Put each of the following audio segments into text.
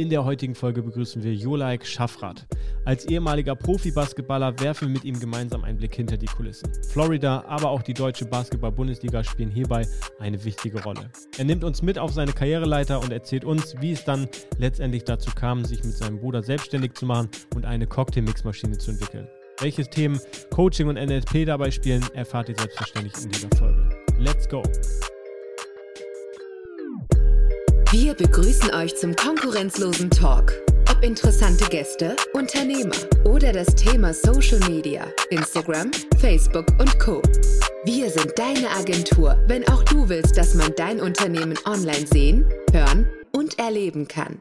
In der heutigen Folge begrüßen wir Jolaik Schaffrath. Als ehemaliger Profi-Basketballer werfen wir mit ihm gemeinsam einen Blick hinter die Kulissen. Florida, aber auch die deutsche Basketball-Bundesliga spielen hierbei eine wichtige Rolle. Er nimmt uns mit auf seine Karriereleiter und erzählt uns, wie es dann letztendlich dazu kam, sich mit seinem Bruder selbstständig zu machen und eine Cocktail-Mix-Maschine zu entwickeln. Welche Themen Coaching und NLP dabei spielen, erfahrt ihr selbstverständlich in dieser Folge. Let's go! Wir begrüßen euch zum konkurrenzlosen Talk. Ob interessante Gäste, Unternehmer oder das Thema Social Media, Instagram, Facebook und Co. Wir sind deine Agentur, wenn auch du willst, dass man dein Unternehmen online sehen, hören und erleben kann.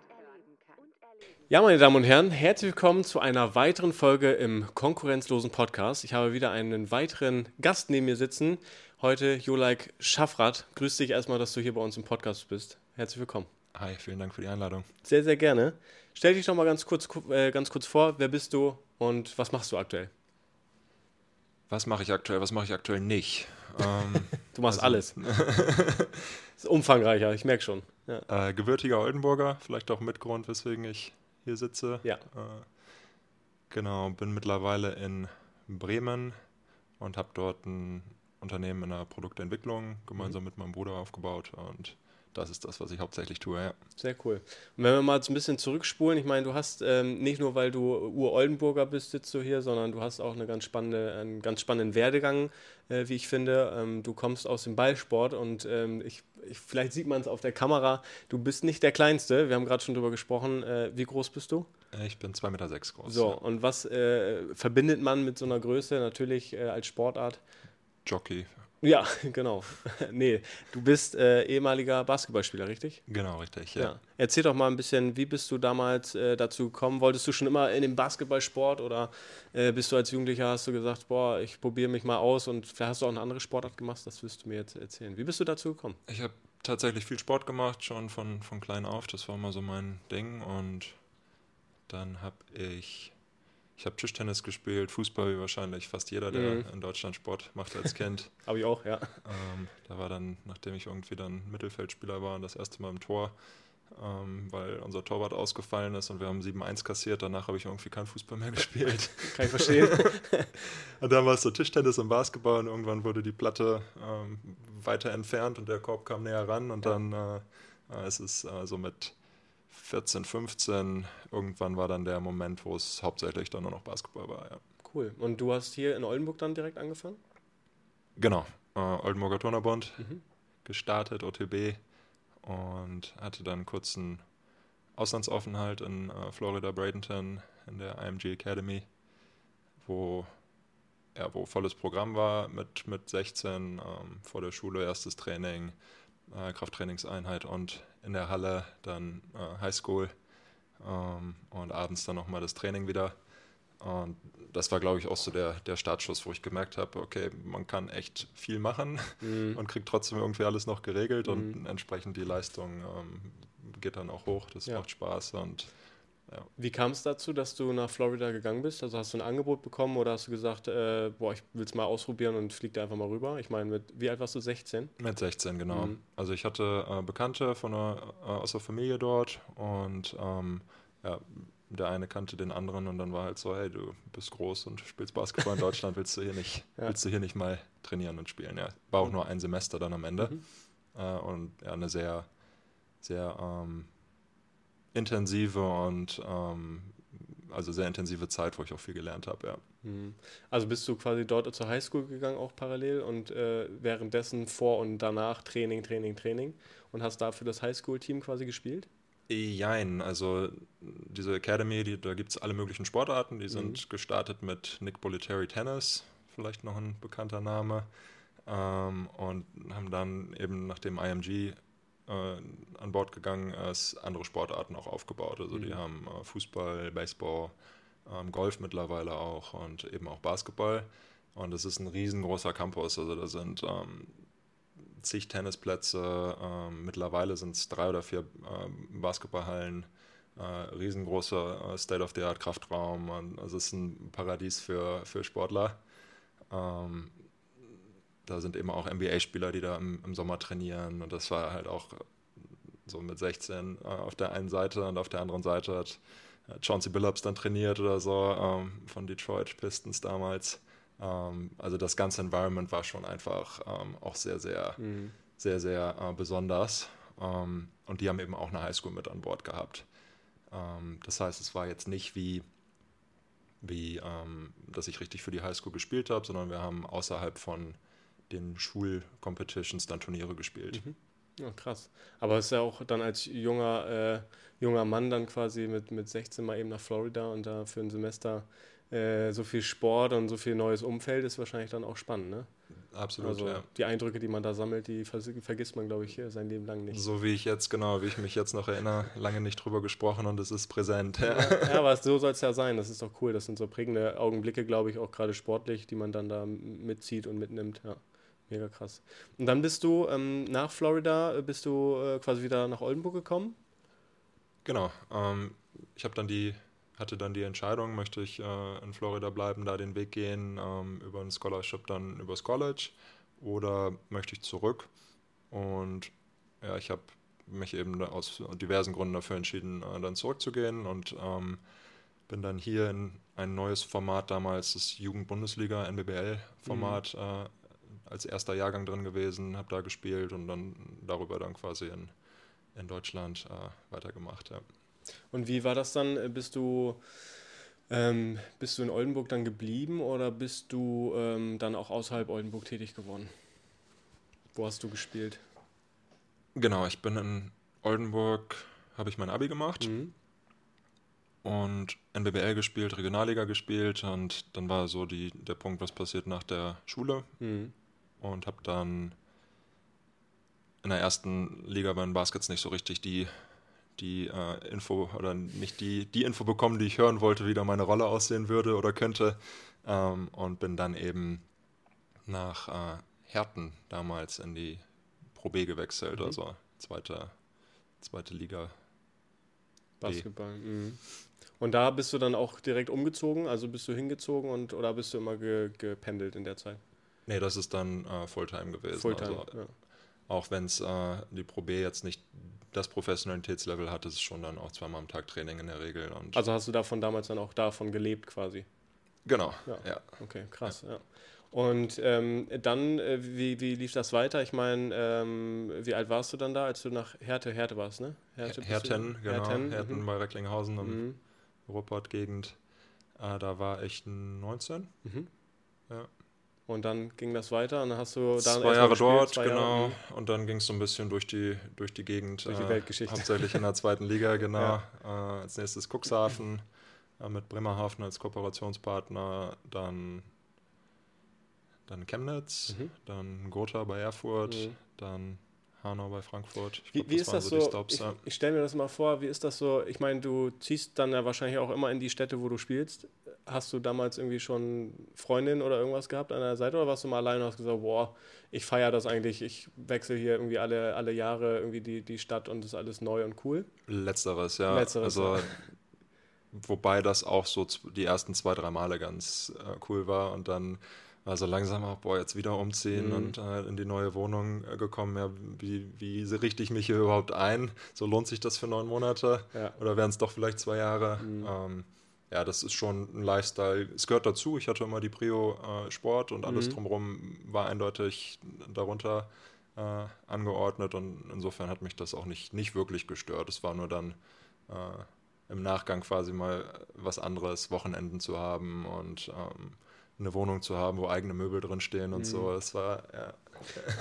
Ja, meine Damen und Herren, herzlich willkommen zu einer weiteren Folge im konkurrenzlosen Podcast. Ich habe wieder einen weiteren Gast neben mir sitzen. Heute Jolaik Schaffrath. Grüß dich erstmal, dass du hier bei uns im Podcast bist. Herzlich willkommen. Hi, vielen Dank für die Einladung. Sehr, sehr gerne. Stell dich doch mal ganz kurz, äh, ganz kurz vor. Wer bist du und was machst du aktuell? Was mache ich aktuell? Was mache ich aktuell nicht? Ähm, du machst also, alles. ist umfangreicher, ich merke schon. Ja. Äh, gebürtiger Oldenburger, vielleicht auch Mitgrund, weswegen ich hier sitze. Ja. Äh, genau, bin mittlerweile in Bremen und habe dort ein Unternehmen in der Produktentwicklung gemeinsam mhm. mit meinem Bruder aufgebaut und das ist das, was ich hauptsächlich tue, ja. Sehr cool. Und wenn wir mal so ein bisschen zurückspulen, ich meine, du hast ähm, nicht nur, weil du Ur-Oldenburger bist, sitzt du hier, sondern du hast auch eine ganz spannende, einen ganz spannenden Werdegang, äh, wie ich finde. Ähm, du kommst aus dem Ballsport und ähm, ich, ich, vielleicht sieht man es auf der Kamera, du bist nicht der Kleinste, wir haben gerade schon drüber gesprochen. Äh, wie groß bist du? Äh, ich bin 2,6 Meter sechs groß. So, ja. und was äh, verbindet man mit so einer Größe natürlich äh, als Sportart? Jockey, ja, genau. nee, du bist äh, ehemaliger Basketballspieler, richtig? Genau, richtig, ja. ja. Erzähl doch mal ein bisschen, wie bist du damals äh, dazu gekommen? Wolltest du schon immer in den Basketballsport oder äh, bist du als Jugendlicher, hast du gesagt, boah, ich probiere mich mal aus und vielleicht hast du auch eine andere Sportart gemacht? Das wirst du mir jetzt erzählen. Wie bist du dazu gekommen? Ich habe tatsächlich viel Sport gemacht, schon von, von klein auf. Das war immer so mein Ding und dann habe ich ich habe Tischtennis gespielt, Fußball wie wahrscheinlich fast jeder, der mhm. in Deutschland Sport macht als Kind. habe ich auch, ja. Ähm, da war dann, nachdem ich irgendwie dann Mittelfeldspieler war, das erste Mal im Tor, ähm, weil unser Torwart ausgefallen ist und wir haben 7-1 kassiert. Danach habe ich irgendwie kein Fußball mehr gespielt. Kann ich verstehen. und dann war es so Tischtennis und Basketball und irgendwann wurde die Platte ähm, weiter entfernt und der Korb kam näher ran und dann äh, äh es ist äh, so mit 14, 15, irgendwann war dann der Moment, wo es hauptsächlich dann nur noch Basketball war, ja. Cool. Und du hast hier in Oldenburg dann direkt angefangen? Genau. Äh, Oldenburger Turnerbund, mhm. gestartet, OTB und hatte dann einen kurzen Auslandsaufenthalt in äh, Florida Bradenton in der IMG Academy, wo ja, wo volles Programm war mit, mit 16, ähm, vor der Schule erstes Training, äh, Krafttrainingseinheit und in der Halle dann äh, Highschool ähm, und abends dann nochmal das Training wieder. Und das war, glaube ich, auch so der, der Startschuss, wo ich gemerkt habe, okay, man kann echt viel machen mhm. und kriegt trotzdem irgendwie alles noch geregelt mhm. und entsprechend die Leistung ähm, geht dann auch hoch. Das ja. macht Spaß und ja. Wie kam es dazu, dass du nach Florida gegangen bist? Also hast du ein Angebot bekommen oder hast du gesagt, äh, boah, ich will es mal ausprobieren und flieg da einfach mal rüber? Ich meine, wie alt warst du? 16? Mit 16, genau. Mhm. Also ich hatte äh, Bekannte von der, äh, aus der Familie dort und ähm, ja, der eine kannte den anderen und dann war halt so, hey, du bist groß und spielst Basketball in Deutschland, willst du hier nicht, ja. willst du hier nicht mal trainieren und spielen? Ja, war auch mhm. nur ein Semester dann am Ende mhm. äh, und ja, eine sehr, sehr ähm, intensive und ähm, also sehr intensive Zeit, wo ich auch viel gelernt habe, ja. Mhm. Also bist du quasi dort zur Highschool gegangen, auch parallel und äh, währenddessen vor und danach Training, Training, Training und hast dafür das Highschool-Team quasi gespielt? Jein, also diese Academy, die, da gibt es alle möglichen Sportarten, die sind mhm. gestartet mit Nick Bolletary Tennis, vielleicht noch ein bekannter Name, ähm, und haben dann eben nach dem IMG äh, an Bord gegangen ist, andere Sportarten auch aufgebaut. Also mhm. die haben äh, Fußball, Baseball, ähm, Golf mittlerweile auch und eben auch Basketball. Und es ist ein riesengroßer Campus. Also da sind ähm, zig Tennisplätze, ähm, mittlerweile sind es drei oder vier ähm, Basketballhallen, äh, riesengroßer äh, State-of-the-Art-Kraftraum. Also es ist ein Paradies für, für Sportler. Ähm, da sind eben auch NBA-Spieler, die da im, im, Sommer trainieren. Und das war halt auch so mit 16 äh, auf der einen Seite und auf der anderen Seite hat äh, Chauncey Billups dann trainiert oder so ähm, von Detroit Pistons damals. Ähm, also das ganze Environment war schon einfach ähm, auch sehr, sehr, mhm. sehr, sehr äh, besonders. Ähm, und die haben eben auch eine Highschool mit an Bord gehabt. Ähm, das heißt, es war jetzt nicht wie, wie ähm, dass ich richtig für die Highschool gespielt habe, sondern wir haben außerhalb von den Schulcompetitions dann Turniere gespielt. Mhm. Ja, krass. Aber es ist ja auch dann als junger, äh, junger Mann dann quasi mit, mit 16 mal eben nach Florida und da für ein Semester äh, so viel Sport und so viel neues Umfeld ist wahrscheinlich dann auch spannend, ne? Absolut, also ja. Die Eindrücke, die man da sammelt, die vergisst man, glaube ich, sein Leben lang nicht. So wie ich jetzt, genau, wie ich mich jetzt noch erinnere, lange nicht drüber gesprochen und es ist präsent. Ja, ja aber so soll es ja sein. Das ist doch cool. Das sind so prägende Augenblicke, glaube ich, auch gerade sportlich, die man dann da mitzieht und mitnimmt. Ja. Mega krass. Und dann bist du ähm, nach Florida, äh, bist du äh, quasi wieder nach Oldenburg gekommen? Genau. Ähm, ich habe dann die, hatte dann die Entscheidung, möchte ich äh, in Florida bleiben, da den Weg gehen, ähm, über ein Scholarship dann übers College oder möchte ich zurück? Und ja, ich habe mich eben aus diversen Gründen dafür entschieden, äh, dann zurückzugehen und ähm, bin dann hier in ein neues Format damals, das Jugend-Bundesliga, NBBL-Format, mhm. äh, als erster Jahrgang drin gewesen, habe da gespielt und dann darüber dann quasi in, in Deutschland äh, weitergemacht. Ja. Und wie war das dann? Bist du, ähm, bist du in Oldenburg dann geblieben oder bist du ähm, dann auch außerhalb Oldenburg tätig geworden? Wo hast du gespielt? Genau, ich bin in Oldenburg, habe ich mein Abi gemacht. Mhm und NBBL gespielt, Regionalliga gespielt und dann war so die, der Punkt, was passiert nach der Schule. Mhm und habe dann in der ersten Liga bei den Baskets nicht so richtig die, die äh, Info oder nicht die, die Info bekommen, die ich hören wollte, wie da meine Rolle aussehen würde oder könnte. Ähm, und bin dann eben nach äh, Herten damals in die Pro B gewechselt, mhm. also zweite, zweite Liga. Basketball. Mhm. Und da bist du dann auch direkt umgezogen, also bist du hingezogen und oder bist du immer ge, gependelt in der Zeit? Nee, das ist dann äh, Fulltime gewesen. Fulltime, also, ja. Auch wenn es äh, die Pro B jetzt nicht das Professionalitätslevel hat, ist es schon dann auch zweimal am Tag Training in der Regel. Also hast du davon damals dann auch davon gelebt quasi? Genau, ja. ja. Okay, krass, ja. ja. Und ähm, dann, äh, wie, wie lief das weiter? Ich meine, ähm, wie alt warst du dann da, als du nach Härte, Härte warst, ne? Härte Herten, genau. Herten, Herten mhm. bei Recklinghausen im mhm. Ruppert-Gegend. Äh, da war ich 19. Mhm. Ja. Und dann ging das weiter und dann hast du dann zwei Jahre gespielt, dort, zwei genau. Jahre. Und dann ging es so ein bisschen durch die, durch die Gegend. Durch die äh, Weltgeschichte. Hauptsächlich in der zweiten Liga, genau. Ja. Äh, als nächstes Cuxhaven äh, mit Bremerhaven als Kooperationspartner. Dann, dann Chemnitz, mhm. dann Gotha bei Erfurt, mhm. dann Hanau bei Frankfurt. Ich wie, glaub, wie ist das so? Stops, ich, ja. ich stelle mir das mal vor, wie ist das so? Ich meine, du ziehst dann ja wahrscheinlich auch immer in die Städte, wo du spielst hast du damals irgendwie schon Freundin oder irgendwas gehabt an der Seite oder warst du mal alleine und hast gesagt, boah, ich feiere das eigentlich, ich wechsle hier irgendwie alle, alle Jahre irgendwie die, die Stadt und das ist alles neu und cool? Letzteres, ja. Letzteres, also, ja. Wobei das auch so die ersten zwei, drei Male ganz äh, cool war und dann war so langsam auch, boah, jetzt wieder umziehen mhm. und äh, in die neue Wohnung äh, gekommen. Ja, wie, wie richte ich mich hier überhaupt ein? So lohnt sich das für neun Monate? Ja. Oder wären es doch vielleicht zwei Jahre? Mhm. Ähm, ja, das ist schon ein Lifestyle. Es gehört dazu. Ich hatte immer die Prio äh, Sport und alles mhm. drumherum war eindeutig darunter äh, angeordnet und insofern hat mich das auch nicht, nicht wirklich gestört. Es war nur dann äh, im Nachgang quasi mal was anderes, Wochenenden zu haben und ähm, eine Wohnung zu haben, wo eigene Möbel drinstehen und mhm. so. Das war, ja.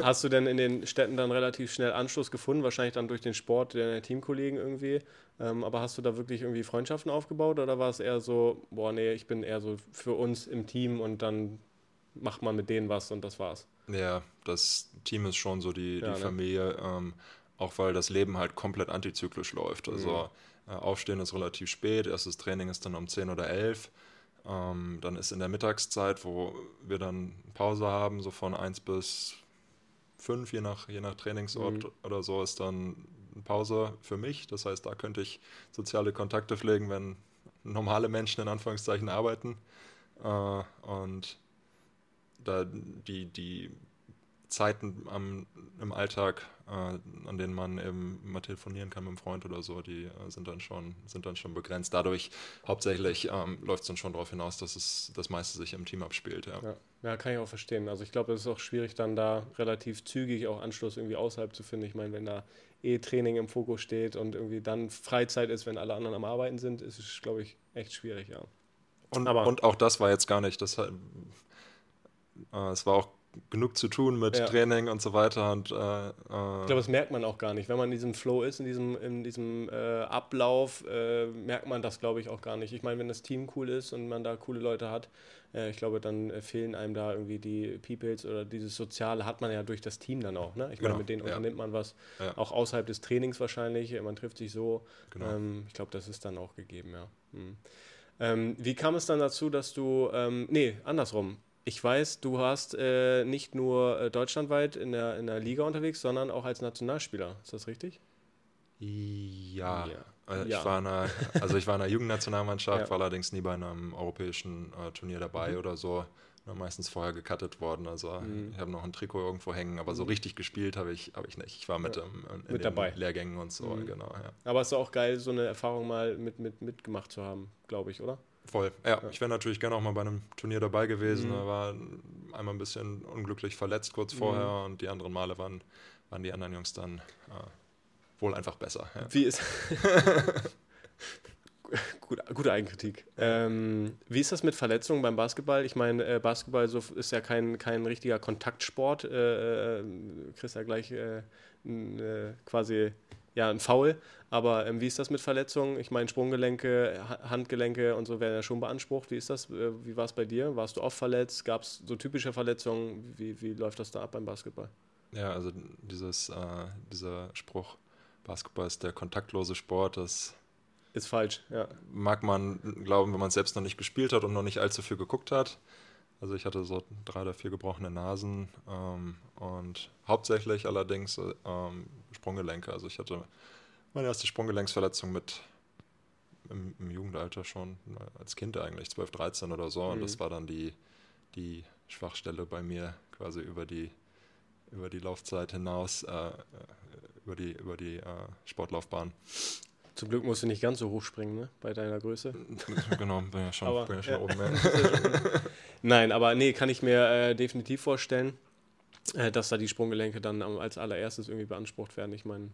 Hast du denn in den Städten dann relativ schnell Anschluss gefunden? Wahrscheinlich dann durch den Sport deiner Teamkollegen irgendwie. Ähm, aber hast du da wirklich irgendwie Freundschaften aufgebaut oder war es eher so, boah, nee, ich bin eher so für uns im Team und dann macht man mit denen was und das war's? Ja, das Team ist schon so die, ja, die ne? Familie, ähm, auch weil das Leben halt komplett antizyklisch läuft. Also mhm. äh, Aufstehen ist relativ spät, erstes Training ist dann um 10 oder 11 ähm, dann ist in der Mittagszeit, wo wir dann Pause haben, so von 1 bis 5, je nach, je nach Trainingsort mhm. oder so, ist dann Pause für mich. Das heißt, da könnte ich soziale Kontakte pflegen, wenn normale Menschen in Anführungszeichen arbeiten. Äh, und da die, die Zeiten am, im Alltag, äh, an denen man eben mal telefonieren kann mit einem Freund oder so, die äh, sind, dann schon, sind dann schon begrenzt. Dadurch hauptsächlich ähm, läuft es dann schon darauf hinaus, dass es das meiste sich im Team abspielt. Ja, ja. ja kann ich auch verstehen. Also ich glaube, es ist auch schwierig, dann da relativ zügig auch Anschluss irgendwie außerhalb zu finden. Ich meine, wenn da eh Training im Fokus steht und irgendwie dann Freizeit ist, wenn alle anderen am Arbeiten sind, ist es, glaube ich, echt schwierig, ja. Und, und auch das war jetzt gar nicht, das, äh, es war auch genug zu tun mit ja. Training und so weiter. Und, äh, äh, ich glaube, das merkt man auch gar nicht. Wenn man in diesem Flow ist, in diesem, in diesem äh, Ablauf, äh, merkt man das, glaube ich, auch gar nicht. Ich meine, wenn das Team cool ist und man da coole Leute hat, äh, ich glaube, dann äh, fehlen einem da irgendwie die Peoples oder dieses Soziale hat man ja durch das Team dann auch. Ne? Ich genau. meine, mit denen ja. unternimmt man was, ja. auch außerhalb des Trainings wahrscheinlich. Man trifft sich so. Genau. Ähm, ich glaube, das ist dann auch gegeben, ja. Hm. Ähm, wie kam es dann dazu, dass du, ähm, nee, andersrum, ich weiß, du hast äh, nicht nur äh, deutschlandweit in der, in der Liga unterwegs, sondern auch als Nationalspieler. Ist das richtig? Ja. ja. Also, ich, ja. War einer, also ich war in der Jugendnationalmannschaft, ja. war allerdings nie bei einem europäischen äh, Turnier dabei mhm. oder so. Meistens vorher gecuttet worden. Also mhm. ich habe noch ein Trikot irgendwo hängen, aber so mhm. richtig gespielt habe ich, hab ich nicht. Ich war mit, ähm, in mit dabei. Lehrgängen und so, mhm. genau. Aber es ist auch geil, so eine Erfahrung mal mit, mit, mitgemacht zu haben, glaube ich, oder? Voll. Ja, ja. ich wäre natürlich gerne auch mal bei einem Turnier dabei gewesen. Mhm. War einmal ein bisschen unglücklich verletzt kurz vorher mhm. und die anderen Male waren, waren die anderen Jungs dann äh, wohl einfach besser. Ja. Wie ist. Gut, gute Eigenkritik. Ähm, wie ist das mit Verletzungen beim Basketball? Ich meine, äh, Basketball so ist ja kein, kein richtiger Kontaktsport. Äh, äh, kriegst ja gleich äh, äh, quasi ja, ein Foul. Aber ähm, wie ist das mit Verletzungen? Ich meine, Sprunggelenke, Handgelenke und so werden ja schon beansprucht. Wie ist das? Äh, wie war es bei dir? Warst du oft verletzt? Gab es so typische Verletzungen? Wie, wie läuft das da ab beim Basketball? Ja, also dieses, äh, dieser Spruch, Basketball ist der kontaktlose Sport, das ist falsch, ja. Mag man glauben, wenn man es selbst noch nicht gespielt hat und noch nicht allzu viel geguckt hat. Also ich hatte so drei oder vier gebrochene Nasen ähm, und hauptsächlich allerdings ähm, Sprunggelenke. Also ich hatte meine erste Sprunggelenksverletzung mit im, im, Jugendalter schon, als Kind eigentlich, 12, 13 oder so. Mhm. Und das mhm. war dann die, die Schwachstelle bei mir quasi über die, über die Laufzeit hinaus, äh, über die, über die äh, Sportlaufbahn. Zum Glück musst du nicht ganz so hoch springen, ne? Bei deiner Größe. Genau, bin ja schon, aber, bin ja schon ja. oben. Ja. Nein, aber nee, kann ich mir äh, definitiv vorstellen, äh, dass da die Sprunggelenke dann als allererstes irgendwie beansprucht werden. Ich meine,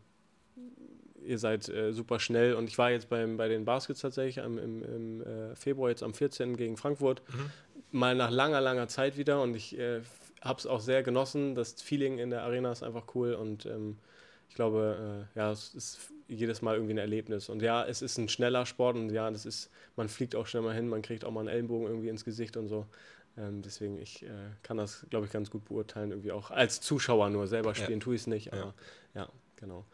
ihr seid äh, super schnell und ich war jetzt beim, bei den Baskets tatsächlich am, im, im äh, Februar, jetzt am 14. gegen Frankfurt, mhm. mal nach langer, langer Zeit wieder und ich äh, habe es auch sehr genossen. Das Feeling in der Arena ist einfach cool und ähm, ich glaube, äh, ja, es ist jedes Mal irgendwie ein Erlebnis. Und ja, es ist ein schneller Sport und ja, das ist, man fliegt auch schnell mal hin, man kriegt auch mal einen Ellenbogen irgendwie ins Gesicht und so. Ähm, deswegen, ich äh, kann das, glaube ich, ganz gut beurteilen, irgendwie auch als Zuschauer nur. Selber spielen ja. tue ich es nicht, aber ja, ja genau.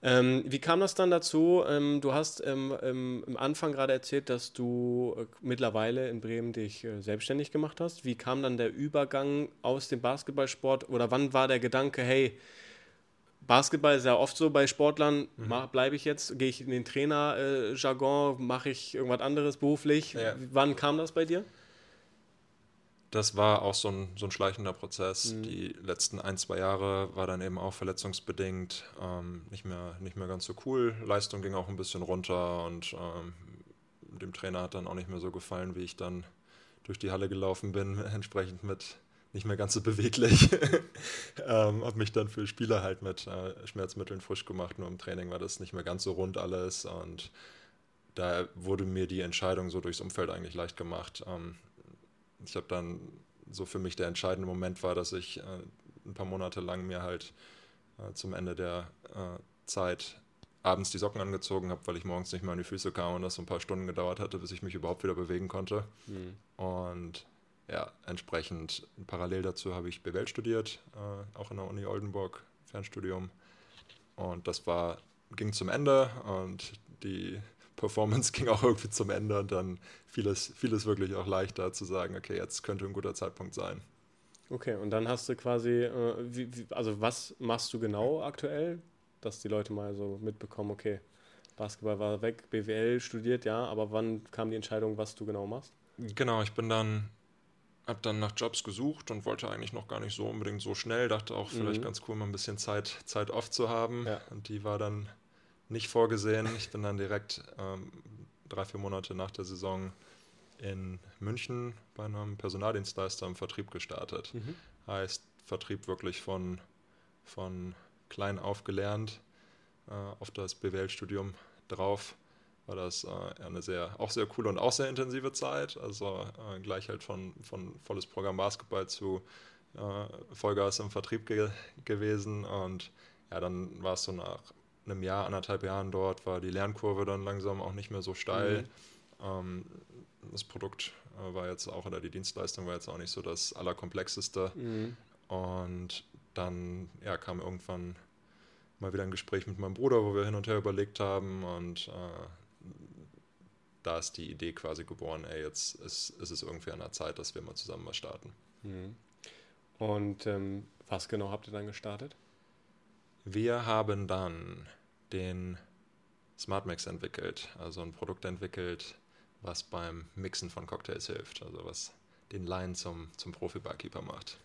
Ähm, wie kam das dann dazu? Ähm, du hast ähm, im Anfang gerade erzählt, dass du äh, mittlerweile in Bremen dich äh, selbstständig gemacht hast. Wie kam dann der Übergang aus dem Basketballsport oder wann war der Gedanke, hey, Basketball ist ja oft so bei Sportlern, mhm. bleibe ich jetzt, gehe ich in den Trainer-Jargon, äh, mache ich irgendwas anderes beruflich? Ja. Wann kam das bei dir? Das war auch so ein, so ein schleichender Prozess. Mhm. Die letzten ein, zwei Jahre war dann eben auch verletzungsbedingt ähm, nicht, mehr, nicht mehr ganz so cool. Leistung ging auch ein bisschen runter und ähm, dem Trainer hat dann auch nicht mehr so gefallen, wie ich dann durch die Halle gelaufen bin, entsprechend mit nicht mehr ganz so beweglich. ähm, habe mich dann für Spieler halt mit äh, Schmerzmitteln frisch gemacht. Nur im Training war das nicht mehr ganz so rund alles. Und da wurde mir die Entscheidung so durchs Umfeld eigentlich leicht gemacht. Ähm, ich habe dann so für mich der entscheidende Moment war, dass ich äh, ein paar Monate lang mir halt äh, zum Ende der äh, Zeit abends die Socken angezogen habe, weil ich morgens nicht mehr an die Füße kam und das so ein paar Stunden gedauert hatte, bis ich mich überhaupt wieder bewegen konnte. Mhm. Und ja, entsprechend parallel dazu habe ich BWL studiert, äh, auch in der Uni Oldenburg, Fernstudium. Und das war, ging zum Ende und die Performance ging auch irgendwie zum Ende und dann fiel es, fiel es wirklich auch leichter zu sagen, okay, jetzt könnte ein guter Zeitpunkt sein. Okay, und dann hast du quasi, äh, wie, wie, also was machst du genau aktuell, dass die Leute mal so mitbekommen, okay, Basketball war weg, BWL studiert, ja, aber wann kam die Entscheidung, was du genau machst? Genau, ich bin dann habe dann nach Jobs gesucht und wollte eigentlich noch gar nicht so unbedingt so schnell. Dachte auch vielleicht mhm. ganz cool, mal ein bisschen Zeit, Zeit off zu haben. Ja. Und die war dann nicht vorgesehen. Ich bin dann direkt ähm, drei, vier Monate nach der Saison in München bei einem Personaldienstleister im Vertrieb gestartet. Mhm. Heißt Vertrieb wirklich von, von klein auf gelernt, äh, auf das BWL-Studium drauf war das äh, eine sehr, auch sehr coole und auch sehr intensive Zeit. Also äh, gleich halt von, von volles Programm Basketball zu äh, Vollgas im Vertrieb ge gewesen. Und ja, dann war es so nach einem Jahr, anderthalb Jahren dort, war die Lernkurve dann langsam auch nicht mehr so steil. Mhm. Ähm, das Produkt äh, war jetzt auch, oder die Dienstleistung war jetzt auch nicht so das Allerkomplexeste. Mhm. Und dann ja, kam irgendwann mal wieder ein Gespräch mit meinem Bruder, wo wir hin und her überlegt haben und äh, da ist die Idee quasi geboren, ey, jetzt ist, ist es irgendwie an der Zeit, dass wir mal zusammen mal starten. Mhm. Und ähm, was genau habt ihr dann gestartet? Wir haben dann den Smart Mix entwickelt, also ein Produkt entwickelt, was beim Mixen von Cocktails hilft, also was den Line zum, zum Profi-Barkeeper macht.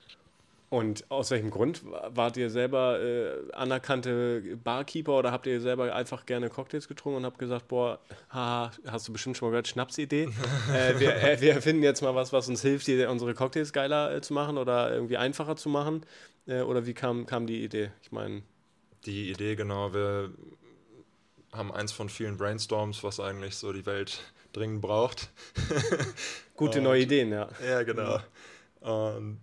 Und aus welchem Grund? Wart ihr selber äh, anerkannte Barkeeper oder habt ihr selber einfach gerne Cocktails getrunken und habt gesagt, boah, haha, hast du bestimmt schon mal gehört, Schnapsidee? äh, wir, äh, wir erfinden jetzt mal was, was uns hilft, die, unsere Cocktails geiler äh, zu machen oder irgendwie einfacher zu machen. Äh, oder wie kam, kam die Idee? Ich meine. Die Idee, genau, wir haben eins von vielen Brainstorms, was eigentlich so die Welt dringend braucht. Gute und, neue Ideen, ja. Ja, genau. Und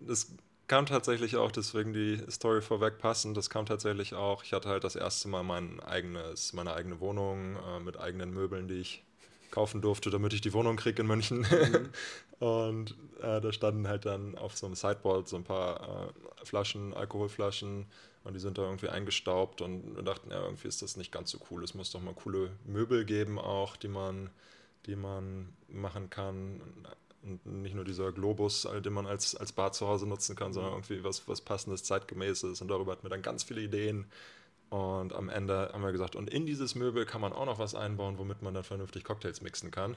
das kam tatsächlich auch, deswegen die Story vorweg passend, das kam tatsächlich auch, ich hatte halt das erste Mal mein eigenes, meine eigene Wohnung äh, mit eigenen Möbeln, die ich kaufen durfte, damit ich die Wohnung kriege in München. Mhm. und äh, da standen halt dann auf so einem Sideboard so ein paar äh, Flaschen, Alkoholflaschen und die sind da irgendwie eingestaubt und dachten, ja, irgendwie ist das nicht ganz so cool. Es muss doch mal coole Möbel geben auch, die man, die man machen kann und nicht nur dieser Globus, den man als, als Bar zu Hause nutzen kann, sondern irgendwie was, was passendes, zeitgemäßes. Und darüber hatten wir dann ganz viele Ideen. Und am Ende haben wir gesagt, und in dieses Möbel kann man auch noch was einbauen, womit man dann vernünftig Cocktails mixen kann.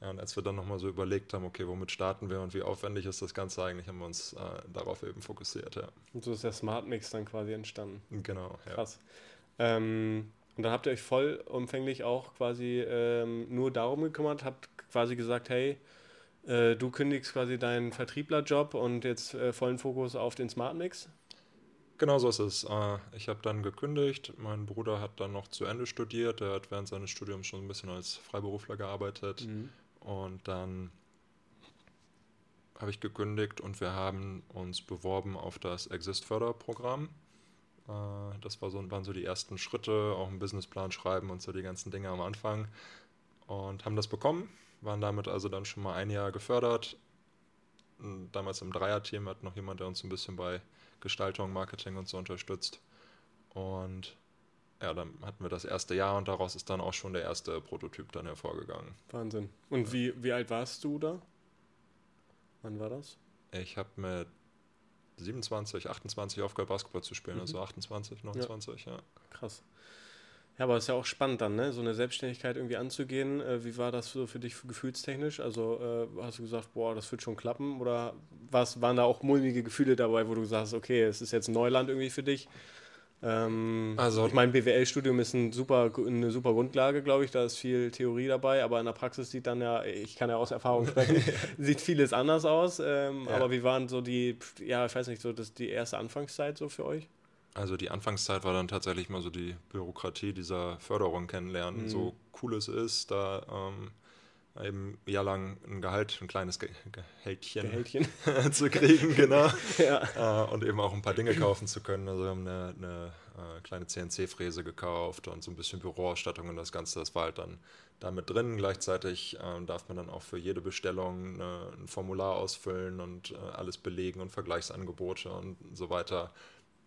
Ja, und als wir dann nochmal so überlegt haben, okay, womit starten wir und wie aufwendig ist das Ganze eigentlich, haben wir uns äh, darauf eben fokussiert, ja. Und so ist der Smart Mix dann quasi entstanden. Genau, ja. Krass. Ähm, und dann habt ihr euch vollumfänglich auch quasi ähm, nur darum gekümmert, habt quasi gesagt, hey, äh, du kündigst quasi deinen Vertrieblerjob und jetzt äh, vollen Fokus auf den Smart Mix? Genau so ist es. Äh, ich habe dann gekündigt. Mein Bruder hat dann noch zu Ende studiert. Er hat während seines Studiums schon ein bisschen als Freiberufler gearbeitet. Mhm. Und dann habe ich gekündigt und wir haben uns beworben auf das Exist-Förderprogramm. Äh, das war so, waren so die ersten Schritte, auch einen Businessplan schreiben und so die ganzen Dinge am Anfang. Und haben das bekommen waren damit also dann schon mal ein Jahr gefördert. Damals im Dreierteam hat noch jemand, der uns ein bisschen bei Gestaltung, Marketing und so unterstützt. Und ja, dann hatten wir das erste Jahr und daraus ist dann auch schon der erste Prototyp dann hervorgegangen. Wahnsinn. Und ja. wie, wie alt warst du da? Wann war das? Ich habe mit 27, 28 aufgehört, Basketball zu spielen, mhm. also 28, 29, ja. ja. Krass. Ja, aber es ist ja auch spannend dann, ne? so eine Selbstständigkeit irgendwie anzugehen. Äh, wie war das so für dich gefühlstechnisch? Also äh, hast du gesagt, boah, das wird schon klappen? Oder was, waren da auch mulmige Gefühle dabei, wo du sagst, okay, es ist jetzt Neuland irgendwie für dich? Ähm, also ich meine, BWL-Studium ist ein super, eine super Grundlage, glaube ich. Da ist viel Theorie dabei, aber in der Praxis sieht dann ja, ich kann ja aus Erfahrung sprechen, sieht vieles anders aus. Ähm, ja. Aber wie waren so die, ja, ich weiß nicht, so das, die erste Anfangszeit so für euch? Also die Anfangszeit war dann tatsächlich mal so die Bürokratie dieser Förderung kennenlernen. Mhm. So cool es ist, da ähm, eben jahrelang ein Gehalt, ein kleines Ge Gehältchen, zu kriegen, genau. ja. äh, und eben auch ein paar Dinge kaufen zu können. Also wir haben eine, eine äh, kleine CNC-Fräse gekauft und so ein bisschen Büroausstattung und das Ganze, das war halt dann damit drin. Gleichzeitig äh, darf man dann auch für jede Bestellung eine, ein Formular ausfüllen und äh, alles belegen und Vergleichsangebote und so weiter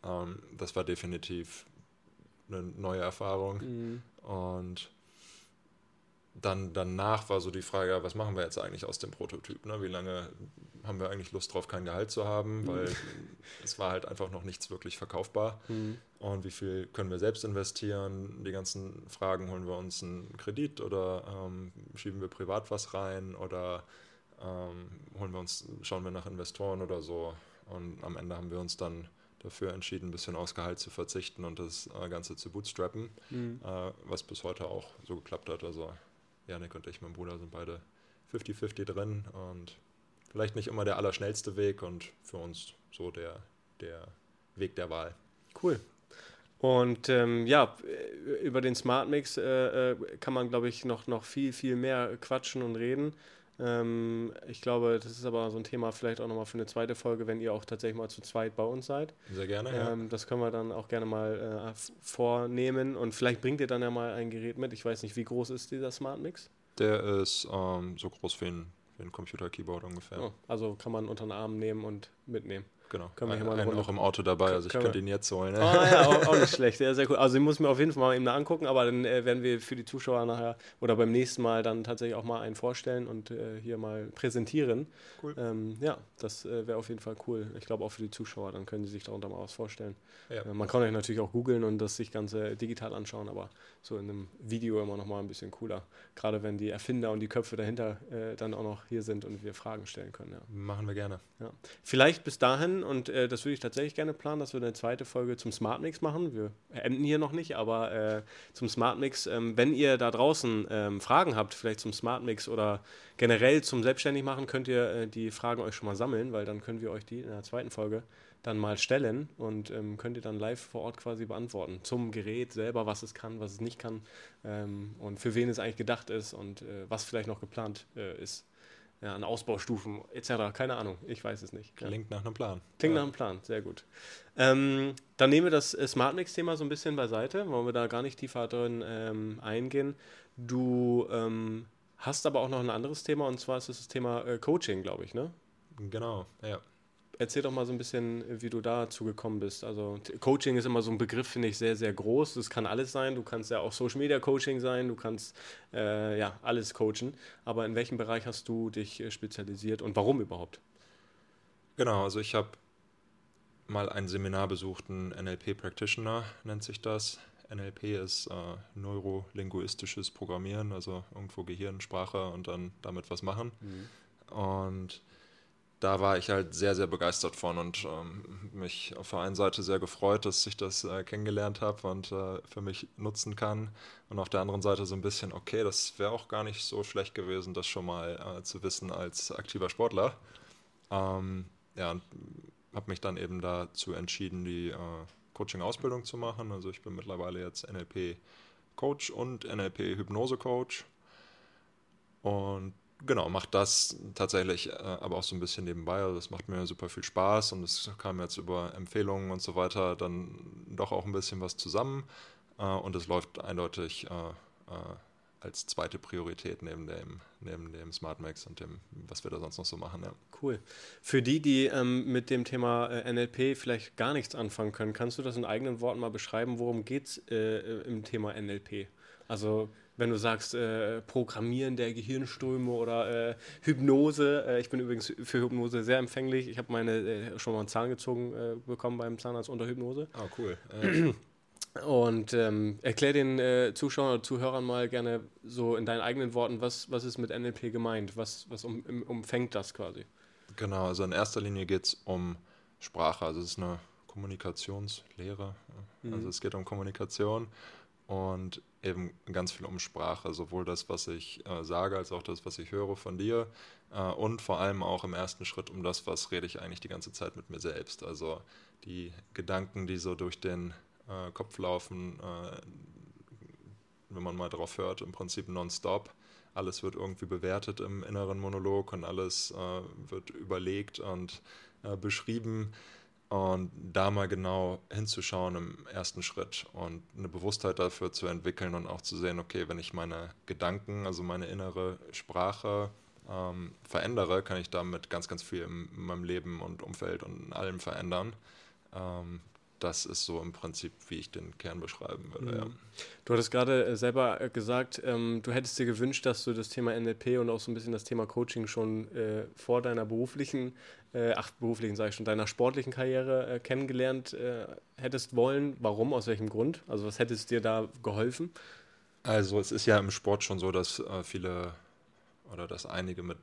ähm, das war definitiv eine neue Erfahrung. Mhm. Und dann danach war so die Frage, was machen wir jetzt eigentlich aus dem Prototyp? Ne? Wie lange haben wir eigentlich Lust drauf, kein Gehalt zu haben? Mhm. Weil es war halt einfach noch nichts wirklich verkaufbar. Mhm. Und wie viel können wir selbst investieren? Die ganzen Fragen, holen wir uns einen Kredit oder ähm, schieben wir privat was rein oder ähm, holen wir uns, schauen wir nach Investoren oder so. Und am Ende haben wir uns dann dafür entschieden, ein bisschen aufs Gehalt zu verzichten und das äh, Ganze zu bootstrappen, mhm. äh, was bis heute auch so geklappt hat. Also Janik und ich, mein Bruder, sind beide 50-50 drin und vielleicht nicht immer der allerschnellste Weg und für uns so der, der Weg der Wahl. Cool. Und ähm, ja, über den Smart Mix äh, äh kann man, glaube ich, noch, noch viel, viel mehr quatschen und reden. Ähm, ich glaube, das ist aber so ein Thema vielleicht auch nochmal für eine zweite Folge, wenn ihr auch tatsächlich mal zu zweit bei uns seid. Sehr gerne, ähm, ja. Das können wir dann auch gerne mal äh, vornehmen und vielleicht bringt ihr dann ja mal ein Gerät mit. Ich weiß nicht, wie groß ist dieser Smart Mix? Der ist ähm, so groß wie ein, wie ein Computer-Keyboard ungefähr. Oh, also kann man unter den Arm nehmen und mitnehmen. Genau. Können wir hier mal einen auch im Auto dabei, also ich könnte ihn jetzt holen. Ne? Oh, ja, auch, auch, nicht schlecht, sehr, sehr cool. Also ich muss mir auf jeden Fall mal eben angucken, aber dann äh, werden wir für die Zuschauer nachher oder beim nächsten Mal dann tatsächlich auch mal einen vorstellen und äh, hier mal präsentieren. Cool. Ähm, ja, das äh, wäre auf jeden Fall cool. Ich glaube auch für die Zuschauer, dann können sie sich darunter mal was vorstellen. Ja. Äh, man kann euch natürlich auch googeln und das sich Ganze digital anschauen, aber so in einem Video immer noch mal ein bisschen cooler. Gerade wenn die Erfinder und die Köpfe dahinter äh, dann auch noch hier sind und wir Fragen stellen können. Ja. Machen wir gerne. Ja. Vielleicht bis dahin und äh, das würde ich tatsächlich gerne planen, dass wir eine zweite Folge zum Smart Mix machen. Wir enden hier noch nicht, aber äh, zum Smart Mix, ähm, wenn ihr da draußen ähm, Fragen habt, vielleicht zum Smart Mix oder generell zum Selbstständigmachen, könnt ihr äh, die Fragen euch schon mal sammeln, weil dann können wir euch die in der zweiten Folge dann mal stellen und ähm, könnt ihr dann live vor Ort quasi beantworten. Zum Gerät selber, was es kann, was es nicht kann ähm, und für wen es eigentlich gedacht ist und äh, was vielleicht noch geplant äh, ist ja, an Ausbaustufen etc. Keine Ahnung, ich weiß es nicht. Klingt ja. nach einem Plan. Klingt ja. nach einem Plan, sehr gut. Ähm, dann nehmen wir das äh, SmartNext-Thema so ein bisschen beiseite, wollen wir da gar nicht tiefer drin ähm, eingehen. Du ähm, hast aber auch noch ein anderes Thema und zwar ist es das Thema äh, Coaching, glaube ich, ne? Genau, ja. Erzähl doch mal so ein bisschen, wie du dazu gekommen bist. Also Coaching ist immer so ein Begriff, finde ich, sehr, sehr groß. Das kann alles sein. Du kannst ja auch Social Media Coaching sein, du kannst äh, ja alles coachen. Aber in welchem Bereich hast du dich äh, spezialisiert und warum überhaupt? Genau, also ich habe mal ein Seminar besucht, ein NLP Practitioner nennt sich das. NLP ist äh, neurolinguistisches Programmieren, also irgendwo Gehirn, Sprache und dann damit was machen. Mhm. Und da war ich halt sehr, sehr begeistert von und ähm, mich auf der einen Seite sehr gefreut, dass ich das äh, kennengelernt habe und äh, für mich nutzen kann. Und auf der anderen Seite so ein bisschen, okay, das wäre auch gar nicht so schlecht gewesen, das schon mal äh, zu wissen als aktiver Sportler. Ähm, ja, und habe mich dann eben dazu entschieden, die äh, Coaching-Ausbildung zu machen. Also ich bin mittlerweile jetzt NLP-Coach und NLP-Hypnose-Coach. Und genau, macht das tatsächlich äh, aber auch so ein bisschen nebenbei. Also das macht mir super viel Spaß und es kam jetzt über Empfehlungen und so weiter dann doch auch ein bisschen was zusammen äh, und es läuft eindeutig äh, äh als zweite Priorität neben dem, neben dem Smart Max und dem, was wir da sonst noch so machen. Ja. Cool. Für die, die ähm, mit dem Thema äh, NLP vielleicht gar nichts anfangen können, kannst du das in eigenen Worten mal beschreiben? Worum geht es äh, im Thema NLP? Also wenn du sagst, äh, Programmieren der Gehirnströme oder äh, Hypnose. Äh, ich bin übrigens für Hypnose sehr empfänglich. Ich habe meine äh, schon mal einen Zahn gezogen äh, bekommen beim Zahnarzt unter Hypnose. Ah, oh, cool. Und ähm, erklär den äh, Zuschauern oder Zuhörern mal gerne so in deinen eigenen Worten, was, was ist mit NLP gemeint? Was, was um, umfängt das quasi? Genau, also in erster Linie geht es um Sprache. Also es ist eine Kommunikationslehre. Mhm. Also es geht um Kommunikation und eben ganz viel um Sprache, sowohl das, was ich äh, sage, als auch das, was ich höre von dir äh, und vor allem auch im ersten Schritt um das, was rede ich eigentlich die ganze Zeit mit mir selbst. Also die Gedanken, die so durch den äh, Kopf laufen, äh, wenn man mal drauf hört, im Prinzip nonstop. Alles wird irgendwie bewertet im inneren Monolog und alles äh, wird überlegt und äh, beschrieben und da mal genau hinzuschauen im ersten Schritt und eine Bewusstheit dafür zu entwickeln und auch zu sehen, okay, wenn ich meine Gedanken, also meine innere Sprache ähm, verändere, kann ich damit ganz, ganz viel in meinem Leben und Umfeld und in allem verändern. Ähm, das ist so im Prinzip, wie ich den Kern beschreiben würde. Mhm. Ja. Du hattest gerade äh, selber äh, gesagt, ähm, du hättest dir gewünscht, dass du das Thema NLP und auch so ein bisschen das Thema Coaching schon äh, vor deiner beruflichen, äh, ach beruflichen sage ich schon, deiner sportlichen Karriere äh, kennengelernt äh, hättest wollen. Warum? Aus welchem Grund? Also was hättest dir da geholfen? Also es ist ja im Sport schon so, dass viele oder dass einige mit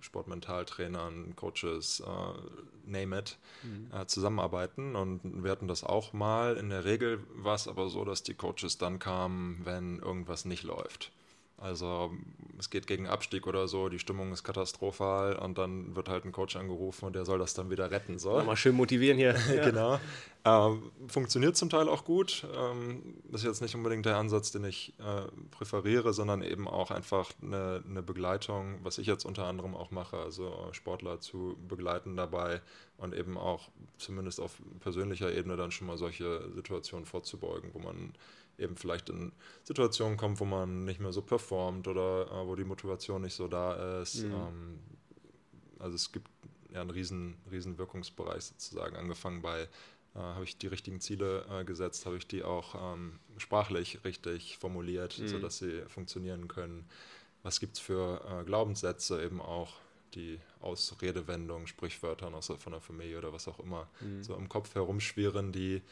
Sportmentaltrainern, Coaches, äh, name it, mhm. äh, zusammenarbeiten. Und wir hatten das auch mal. In der Regel war es aber so, dass die Coaches dann kamen, wenn irgendwas nicht läuft. Also es geht gegen Abstieg oder so, die Stimmung ist katastrophal und dann wird halt ein Coach angerufen und der soll das dann wieder retten. So. Mal schön motivieren hier. genau. Ähm, funktioniert zum Teil auch gut. Ähm, das ist jetzt nicht unbedingt der Ansatz, den ich äh, präferiere, sondern eben auch einfach eine, eine, Begleitung, was ich jetzt unter anderem auch mache, also Sportler zu begleiten dabei und eben auch zumindest auf persönlicher Ebene dann schon mal solche Situationen vorzubeugen, wo man eben vielleicht in Situationen kommt, wo man nicht mehr so performt oder äh, wo die Motivation nicht so da ist. Mhm. Ähm, also es gibt ja einen riesen, riesen Wirkungsbereich sozusagen, angefangen bei, äh, habe ich die richtigen Ziele äh, gesetzt, habe ich die auch ähm, sprachlich richtig formuliert, mhm. sodass sie funktionieren können. Was gibt es für äh, Glaubenssätze eben auch, die aus Redewendungen, Sprichwörtern aus, von der Familie oder was auch immer mhm. so im Kopf herumschwirren, die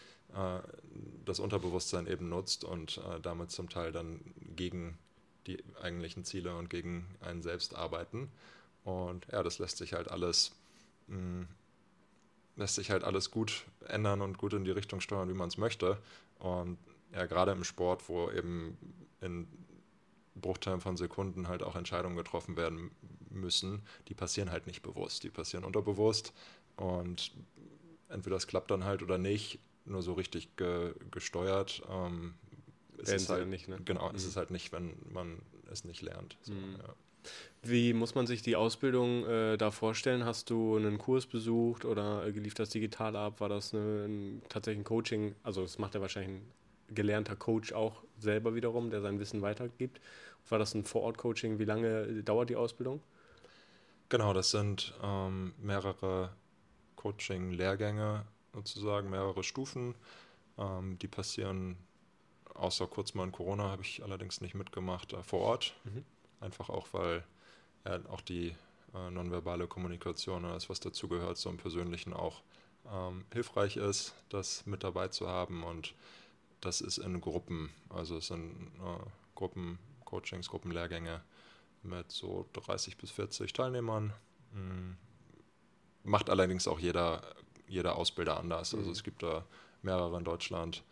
das Unterbewusstsein eben nutzt und äh, damit zum Teil dann gegen die eigentlichen Ziele und gegen einen selbst arbeiten. Und ja, das lässt sich halt alles, mh, mm, lässt sich halt alles gut ändern und gut in die Richtung steuern, wie man es möchte. Und ja, gerade im Sport, wo eben in Bruchteilen von Sekunden halt auch Entscheidungen getroffen werden müssen, die passieren halt nicht bewusst, die passieren unterbewusst und entweder es klappt dann halt oder nicht, nur so richtig ge gesteuert. Ähm, ist es halt nicht, ne? Genau, mhm. ist es halt nicht, wenn man es nicht lernt. So, mhm. ja. Wie muss man sich die Ausbildung äh, da vorstellen? Hast du einen Kurs besucht oder äh, gelief das digital ab? War das eine, ein, tatsächlich ein Coaching? Also das macht ja wahrscheinlich ein gelernter Coach auch selber wiederum, der sein Wissen weitergibt. War das ein Vor-Ort-Coaching? Wie lange dauert die Ausbildung? Genau, das sind ähm, mehrere Coaching-Lehrgänge sozusagen, mehrere Stufen. Ähm, die passieren, außer kurz mal in Corona, habe ich allerdings nicht mitgemacht, äh, vor Ort. Mhm. Einfach auch, weil ja, auch die äh, nonverbale Kommunikation und alles, was dazugehört, so im Persönlichen auch ähm, hilfreich ist, das mit dabei zu haben. Und das ist in Gruppen, also es sind äh, Gruppen, Coachings, Gruppenlehrgänge mit so 30 bis 40 Teilnehmern. Mhm. Macht allerdings auch jeder jeder Ausbilder anders. Also mhm. Also es gibt da mehrere in Deutschland.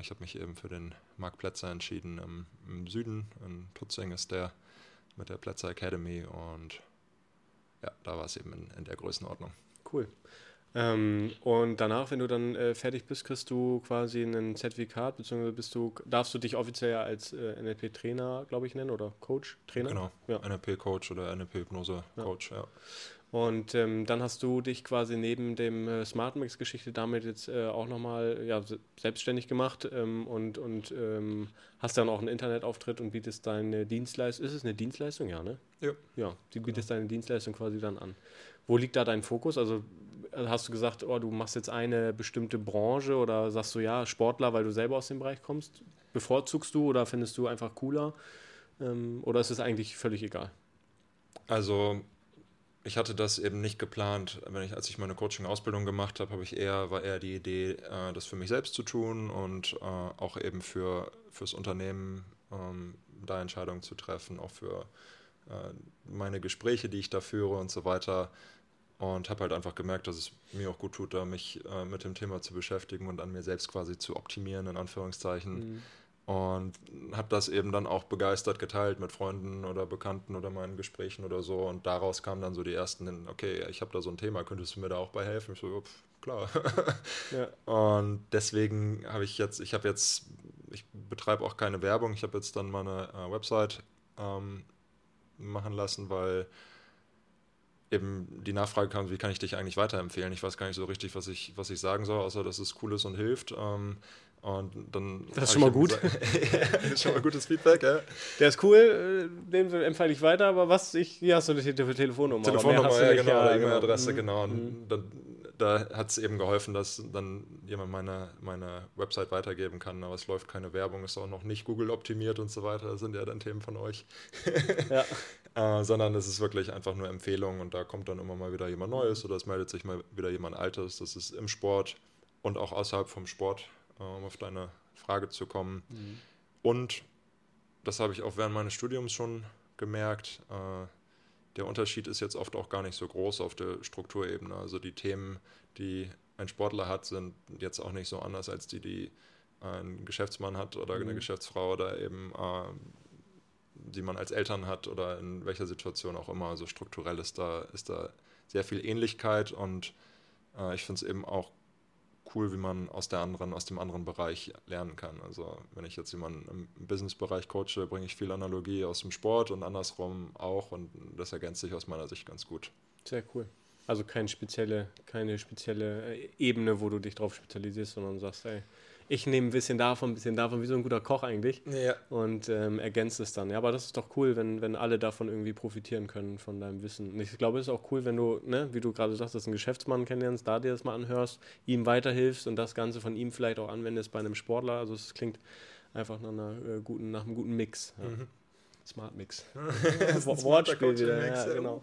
Ich habe mich eben für den Marc Plätzer entschieden im, im, Süden. In Tutzing ist der mit der Plätzer Academy und ja, da war es eben in, in der Größenordnung. Cool. Ähm, und danach, wenn du dann äh, fertig bist, kriegst du quasi ein Zertifikat, beziehungsweise bist du, darfst du dich offiziell als äh, NLP-Trainer, glaube ich, nennen oder Coach, Trainer? Genau, ja. NLP-Coach oder NLP-Hypnose-Coach, ja. ja. Und ähm, dann hast du dich quasi neben dem äh, Smart Mix-Geschichte damit jetzt äh, auch nochmal ja, selbstständig gemacht ähm, und, und ähm, hast dann auch einen Internetauftritt und bietest deine Dienstleistung. Ist es eine Dienstleistung? Ja, ne? Ja. Ja, du bietest deine Dienstleistung quasi dann an. Wo liegt da dein Fokus? Also äh, hast du gesagt, oh, du machst jetzt eine bestimmte Branche oder sagst du ja, Sportler, weil du selber aus dem Bereich kommst? Bevorzugst du oder findest du einfach cooler? Ähm, oder ist es eigentlich völlig egal? Also ich hatte das eben nicht geplant. Wenn ich, als ich meine Coaching-Ausbildung gemacht habe, habe ich eher, war eher die Idee, äh, das für mich selbst zu tun und äh, auch eben für fürs Unternehmen ähm, da Entscheidungen zu treffen, auch für äh, meine Gespräche, die ich da führe und so weiter. Und habe halt einfach gemerkt, dass es mir auch gut tut, da mich äh, mit dem Thema zu beschäftigen und an mir selbst quasi zu optimieren, in Anführungszeichen. Mhm und habe das eben dann auch begeistert geteilt mit Freunden oder Bekannten oder meinen Gesprächen oder so. Und daraus kamen dann so die ersten, okay, ich habe da so ein Thema, könntest du mir da auch bei helfen? Ich so, pff, klar. Ja. Und deswegen habe ich jetzt, ich habe jetzt, ich betreibe auch keine Werbung, ich habe jetzt dann meine äh, Website ähm, machen lassen, weil eben die Nachfrage kam, wie kann ich dich eigentlich weiterempfehlen? Ich weiß gar nicht so richtig, was ich, was ich sagen soll, außer dass es cool ist und hilft. Ähm, und dann das ist schon mal gut. das ist schon mal gutes Feedback, ja. Der ist cool, äh, den empfehle ich weiter, aber was ich, hier hast du die Telefonnummer. Telefonnummer, ja, genau, ja, E-Mail-Adresse, genau. genau. Und mhm. dann, da hat es eben geholfen, dass dann jemand meine, meine Website weitergeben kann, aber es läuft keine Werbung, ist auch noch nicht Google optimiert und so weiter, das sind ja dann Themen von euch. ja. äh, sondern es ist wirklich einfach nur Empfehlung und da kommt dann immer mal wieder jemand Neues oder es meldet sich mal wieder jemand Altes. Das ist im Sport und auch außerhalb vom Sport äh, um auf deine Frage zu kommen. Mhm. Und das habe ich auch während meines Studiums schon gemerkt. Äh, der Unterschied ist jetzt oft auch gar nicht so groß auf der Strukturebene. Also die Themen, die ein Sportler hat, sind jetzt auch nicht so anders als die, die ein Geschäftsmann hat oder eine mhm. Geschäftsfrau oder eben äh, die man als Eltern hat oder in welcher Situation auch immer. Also strukturell ist da, ist da sehr viel Ähnlichkeit und äh, ich finde es eben auch cool, wie man aus der anderen, aus dem anderen Bereich lernen kann. Also wenn ich jetzt jemanden im Businessbereich coache, bringe ich viel Analogie aus dem Sport und andersrum auch und das ergänzt sich aus meiner Sicht ganz gut. Sehr cool. Also keine spezielle, keine spezielle äh, Ebene, wo du dich drauf spezialisierst, sondern sagst, ey, ich nehme ein bisschen davon, ein bisschen davon, wie so ein guter Koch eigentlich. Ja. Und ähm, ergänze es dann. Ja, aber das ist doch cool, wenn, wenn alle davon irgendwie profitieren können, von deinem Wissen. Und ich glaube, es ist auch cool, wenn du, ne, wie du gerade sagst, einen Geschäftsmann kennenlernst, da dir das mal anhörst, ihm weiterhilfst und das Ganze von ihm vielleicht auch anwendest bei einem Sportler. Also es klingt einfach nach, einer, äh, guten, nach einem guten Mix. Ja. Mhm. Smart Mix. Wortspiel wieder. Ja, genau.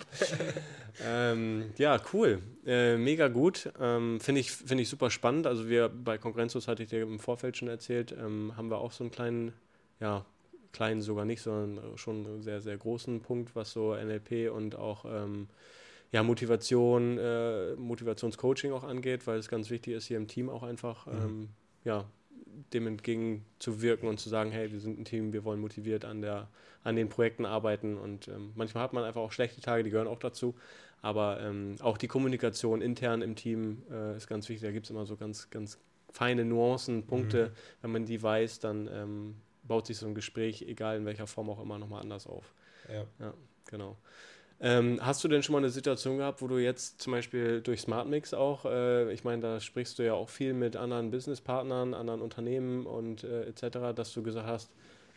ähm, ja, cool. Äh, mega gut. Ähm, Finde ich, find ich super spannend. Also wir bei Konkurrenzlos hatte ich dir im Vorfeld schon erzählt, ähm, haben wir auch so einen kleinen, ja, kleinen sogar nicht, sondern schon einen sehr, sehr großen Punkt, was so NLP und auch ähm, ja, Motivation, äh, Motivationscoaching auch angeht, weil es ganz wichtig ist, hier im Team auch einfach mhm. Ähm, ja, dem entgegenzuwirken und zu sagen, hey, wir sind ein Team, wir wollen motiviert an, der, an den Projekten arbeiten und ähm, manchmal hat man einfach auch schlechte Tage, die gehören auch dazu, aber ähm, auch die Kommunikation intern im Team äh, ist ganz wichtig, da gibt es immer so ganz, ganz feine Nuancen, Punkte, mhm. wenn man die weiß, dann ähm, baut sich so ein Gespräch, egal in welcher Form auch immer, nochmal anders auf. Ja. ja genau. Ähm, hast du denn schon mal eine Situation gehabt, wo du jetzt zum Beispiel durch SmartMix auch, äh, ich meine, da sprichst du ja auch viel mit anderen Businesspartnern, anderen Unternehmen und äh, etc., dass du gesagt hast,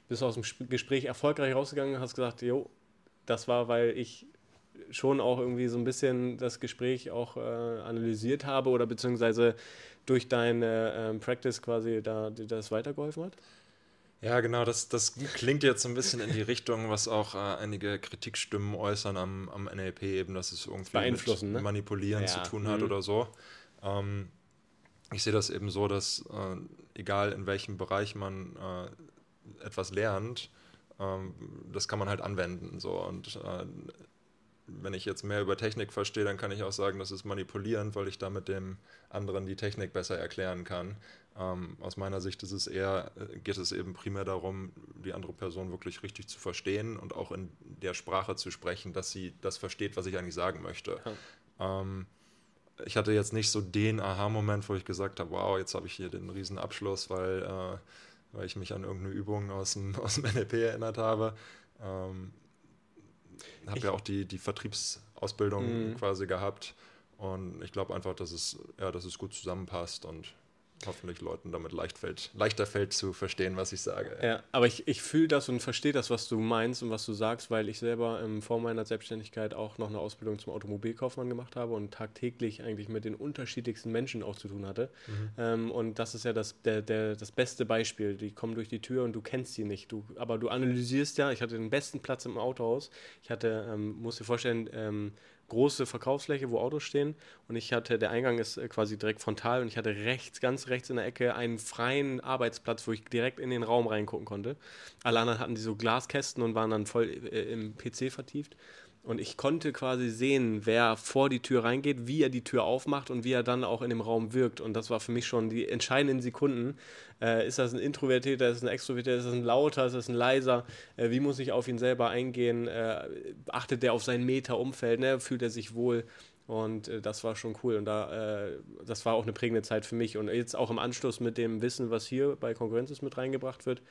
bist aus dem Gespräch erfolgreich rausgegangen und hast gesagt, jo, das war, weil ich schon auch irgendwie so ein bisschen das Gespräch auch äh, analysiert habe oder beziehungsweise durch deine ähm, Practice quasi da das weitergeholfen hat? Ja, genau, das, das klingt jetzt so ein bisschen in die Richtung, was auch äh, einige Kritikstimmen äußern am, am NLP eben, dass es irgendwie mit ne? Manipulieren ja. zu tun hat mhm. oder so. Ähm, ich sehe das eben so, dass äh, egal in welchem Bereich man äh, etwas lernt, ähm, das kann man halt anwenden. So. Und äh, wenn ich jetzt mehr über Technik verstehe, dann kann ich auch sagen, das ist manipulierend, weil ich damit dem anderen die Technik besser erklären kann. Ähm, aus meiner Sicht ist es eher, äh, geht es eben primär darum, die andere Person wirklich richtig zu verstehen und auch in der Sprache zu sprechen, dass sie das versteht, was ich eigentlich sagen möchte. Ja. Ähm, ich hatte jetzt nicht so den Aha-Moment, wo ich gesagt habe, wow, jetzt habe ich hier den riesen Abschluss, weil, äh, weil ich mich an irgendeine Übung aus dem, aus dem NLP erinnert habe. Ähm, habe ja auch die, die Vertriebsausbildung mhm. quasi gehabt. Und ich glaube einfach, dass es, ja, dass es gut zusammenpasst und hoffentlich Leuten damit leicht fällt, leichter fällt zu verstehen, was ich sage. Ja, aber ich, ich fühle das und verstehe das, was du meinst und was du sagst, weil ich selber ähm, vor meiner Selbstständigkeit auch noch eine Ausbildung zum Automobilkaufmann gemacht habe und tagtäglich eigentlich mit den unterschiedlichsten Menschen auch zu tun hatte. Mhm. Ähm, und das ist ja das, der, der, das beste Beispiel. Die kommen durch die Tür und du kennst sie nicht. Du, aber du analysierst ja, ich hatte den besten Platz im Autohaus. Ich hatte, ähm, musst dir vorstellen, ähm, große Verkaufsfläche, wo Autos stehen. Und ich hatte, der Eingang ist äh, quasi direkt frontal und ich hatte rechts, ganz rechts in der Ecke einen freien Arbeitsplatz, wo ich direkt in den Raum reingucken konnte. Alle anderen hatten die so Glaskästen und waren dann voll äh, im PC vertieft. Und ich konnte quasi sehen, wer vor die Tür reingeht, wie er die Tür aufmacht und wie er dann auch in dem Raum wirkt. Und das war für mich schon die entscheidenden Sekunden. Äh, ist das ein Introvertierter, ist das ein Extrovertierter, ist das ein Lauter, ist das ein Leiser? Äh, wie muss ich auf ihn selber eingehen? Äh, achtet der auf sein Meta-Umfeld? Ne? Fühlt er sich wohl? Und äh, das war schon cool. Und da, äh, das war auch eine prägende Zeit für mich. Und jetzt auch im Anschluss mit dem Wissen, was hier bei Konkurrenz mit reingebracht wird,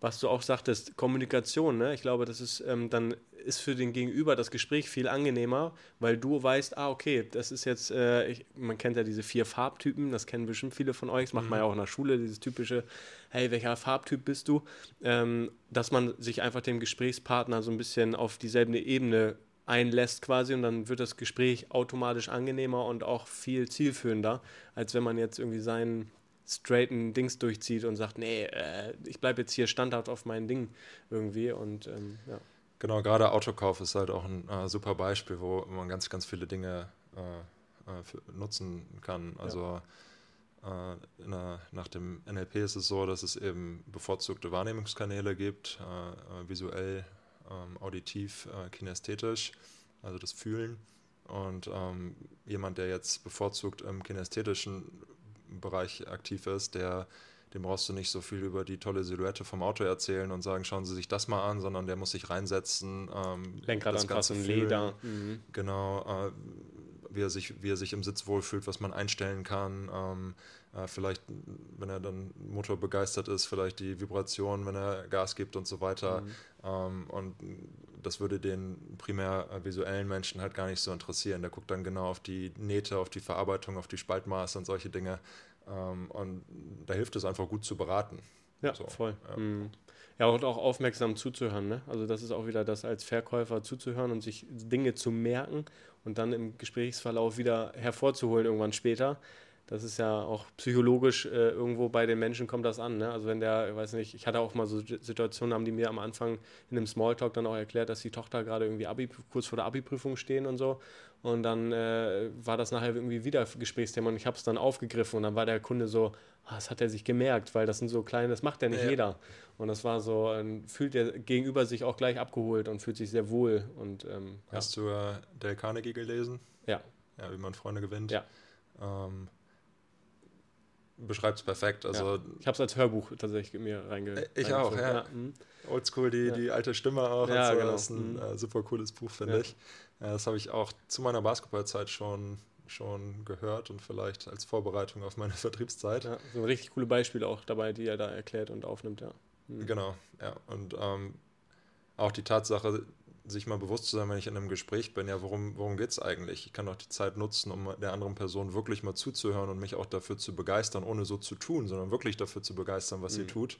was du auch sagtest, Kommunikation, ne? ich glaube, das ist ähm, dann ist für den Gegenüber das Gespräch viel angenehmer, weil du weißt, ah, okay, das ist jetzt, äh, ich, man kennt ja diese vier Farbtypen, das kennen bestimmt viele von euch, das macht man ja mhm. auch in der Schule, dieses typische, hey, welcher Farbtyp bist du? Ähm, dass man sich einfach dem Gesprächspartner so ein bisschen auf dieselbe Ebene einlässt quasi und dann wird das Gespräch automatisch angenehmer und auch viel zielführender, als wenn man jetzt irgendwie seinen straighten Dings durchzieht und sagt, nee, äh, ich bleibe jetzt hier standhaft auf mein Ding irgendwie und ähm, ja. Genau, gerade Autokauf ist halt auch ein äh, super Beispiel, wo man ganz, ganz viele Dinge äh, äh für, nutzen kann. Also ja. Äh, der, nach dem NLP ist es so, dass es eben bevorzugte Wahrnehmungskanäle gibt, äh, visuell, ähm, auditiv, kinästhetisch. also das Fühlen. Und ähm, jemand, der jetzt bevorzugt im kinästhetischen Bereich aktiv ist, der dem brauchst du nicht so viel über die tolle Silhouette vom Auto erzählen und sagen, schauen Sie sich das mal an, sondern der muss sich reinsetzen. Ähm, Lenkrad anfassen, Leder. Mhm. Genau, äh, wie, er sich, wie er sich im Sitz wohlfühlt, was man einstellen kann. Ähm, äh, vielleicht, wenn er dann Motor begeistert ist, vielleicht die Vibration, wenn er Gas gibt und so weiter. Mhm. Ähm, und das würde den primär visuellen Menschen halt gar nicht so interessieren. Der guckt dann genau auf die Nähte, auf die Verarbeitung, auf die Spaltmaße und solche Dinge. Ähm, und da hilft es einfach gut zu beraten. Ja, so, voll. Ja. Mhm. ja, und auch aufmerksam zuzuhören. Ne? Also das ist auch wieder das als Verkäufer zuzuhören und sich Dinge zu merken und dann im Gesprächsverlauf wieder hervorzuholen irgendwann später das ist ja auch psychologisch äh, irgendwo bei den Menschen kommt das an. Ne? Also wenn der, ich weiß nicht, ich hatte auch mal so Situationen, haben die mir am Anfang in einem Smalltalk dann auch erklärt, dass die Tochter gerade irgendwie Abi, kurz vor der Abi-Prüfung stehen und so. Und dann äh, war das nachher irgendwie wieder Gesprächsthema und ich habe es dann aufgegriffen und dann war der Kunde so, ah, das hat er sich gemerkt, weil das sind so kleine, das macht ja nicht ja. jeder. Und das war so, fühlt der Gegenüber sich auch gleich abgeholt und fühlt sich sehr wohl. Und, ähm, Hast ja. du äh, Dale Carnegie gelesen? Ja. Ja, wie man Freunde gewinnt. Ja. Ähm, beschreibt es perfekt. Also, ja. Ich habe es als Hörbuch tatsächlich mir reinge Ich auch, ja. ja. Mhm. Oldschool, die, die alte Stimme auch. Ja, so. genau. Das ist ein mhm. äh, super cooles Buch, finde ich. Ja, das habe ich auch zu meiner Basketballzeit schon, schon gehört und vielleicht als Vorbereitung auf meine Vertriebszeit. Ja, so richtig coole Beispiele auch dabei, die er da erklärt und aufnimmt, ja. Mhm. Genau, ja. Und ähm, auch die Tatsache, sich mal bewusst zu sein, wenn ich in einem Gespräch bin, ja, worum, worum geht es eigentlich? Ich kann doch die Zeit nutzen, um der anderen Person wirklich mal zuzuhören und mich auch dafür zu begeistern, ohne so zu tun, sondern wirklich dafür zu begeistern, was mhm. sie tut.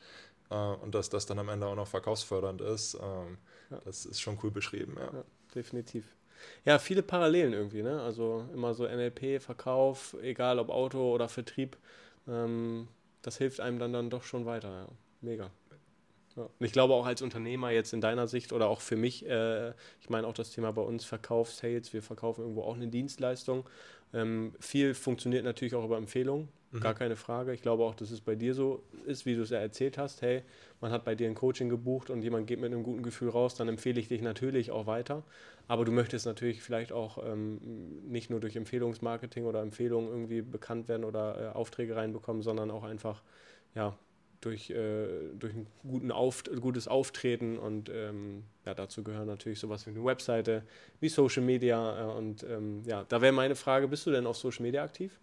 Äh, und dass das dann am Ende auch noch verkaufsfördernd ist, ähm, ja. das ist schon cool beschrieben, ja. ja. definitiv. Ja, viele Parallelen irgendwie, ne? Also immer so NLP, Verkauf, egal ob Auto oder Vertrieb, ähm, das hilft einem dann, dann doch schon weiter, ja. Mega. Ja. Und ich glaube auch als Unternehmer jetzt in deiner Sicht oder auch für mich, äh, ich meine auch das Thema bei uns Verkauf, Sales, wir verkaufen irgendwo auch eine Dienstleistung. Ähm, viel funktioniert natürlich auch über Empfehlungen, mhm. gar keine Frage. Ich glaube auch, dass es bei dir so ist, wie du es ja erzählt hast. Hey, man hat bei dir ein Coaching gebucht und jemand geht mit einem guten Gefühl raus, dann empfehle ich dich natürlich auch weiter. Aber du möchtest natürlich vielleicht auch ähm, nicht nur durch Empfehlungsmarketing oder Empfehlungen irgendwie bekannt werden oder äh, Aufträge reinbekommen, sondern auch einfach ja, durch, äh, durch ein guten Auf, gutes Auftreten und ähm, ja, dazu gehören natürlich sowas wie eine Webseite, wie Social Media äh, und ähm, ja, da wäre meine Frage, bist du denn auf Social Media aktiv?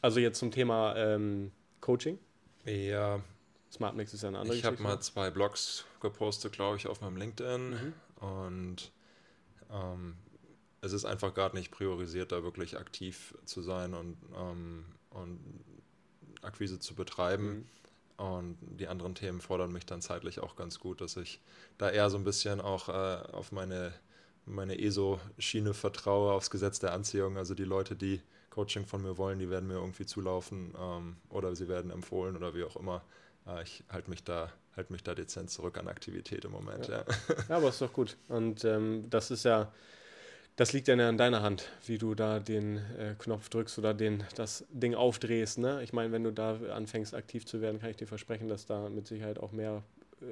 Also jetzt zum Thema ähm, Coaching? Ja. SmartMix ist ja eine andere Ich habe mal zwei Blogs gepostet, glaube ich, auf meinem LinkedIn mhm. und ähm, es ist einfach gerade nicht priorisiert, da wirklich aktiv zu sein und, ähm, und Akquise zu betreiben. Mhm. Und die anderen Themen fordern mich dann zeitlich auch ganz gut, dass ich da eher so ein bisschen auch äh, auf meine, meine ESO-Schiene vertraue, aufs Gesetz der Anziehung. Also die Leute, die Coaching von mir wollen, die werden mir irgendwie zulaufen ähm, oder sie werden empfohlen oder wie auch immer. Äh, ich halte mich da halt mich da dezent zurück an Aktivität im Moment. Ja, ja. ja aber ist doch gut. Und ähm, das ist ja das liegt ja in deiner Hand, wie du da den äh, Knopf drückst oder den, das Ding aufdrehst. Ne? Ich meine, wenn du da anfängst aktiv zu werden, kann ich dir versprechen, dass da mit Sicherheit auch mehr äh,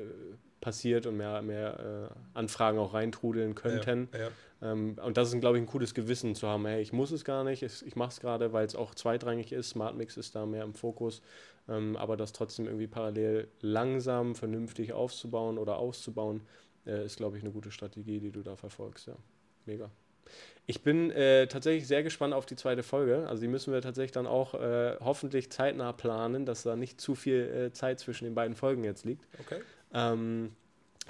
passiert und mehr, mehr äh, Anfragen auch reintrudeln könnten. Ja, ja. Ähm, und das ist, glaube ich, ein cooles Gewissen zu haben. Hey, ich muss es gar nicht, ich, ich mache es gerade, weil es auch zweitrangig ist. Smartmix ist da mehr im Fokus. Ähm, aber das trotzdem irgendwie parallel langsam, vernünftig aufzubauen oder auszubauen, äh, ist, glaube ich, eine gute Strategie, die du da verfolgst. Ja, mega. Ich bin äh, tatsächlich sehr gespannt auf die zweite Folge. Also die müssen wir tatsächlich dann auch äh, hoffentlich zeitnah planen, dass da nicht zu viel äh, Zeit zwischen den beiden Folgen jetzt liegt. Okay. Ähm,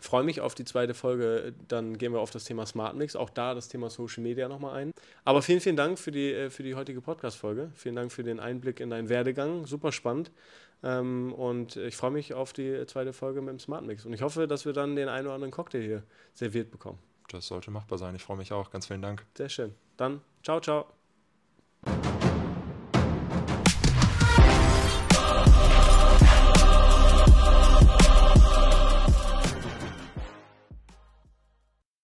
Freue mich auf die zweite Folge. Dann gehen wir auf das Thema Smart Mix, auch da das Thema Social Media nochmal ein. Aber vielen, vielen Dank für die, äh, für die heutige Podcast-Folge. Vielen Dank für den Einblick in deinen Werdegang. Super spannend. Ähm, und ich freue mich auf die zweite Folge mit dem Smart Mix. Und ich hoffe, dass wir dann den einen oder anderen Cocktail hier serviert bekommen. Das sollte machbar sein. Ich freue mich auch. Ganz vielen Dank. Sehr schön. Dann ciao, ciao.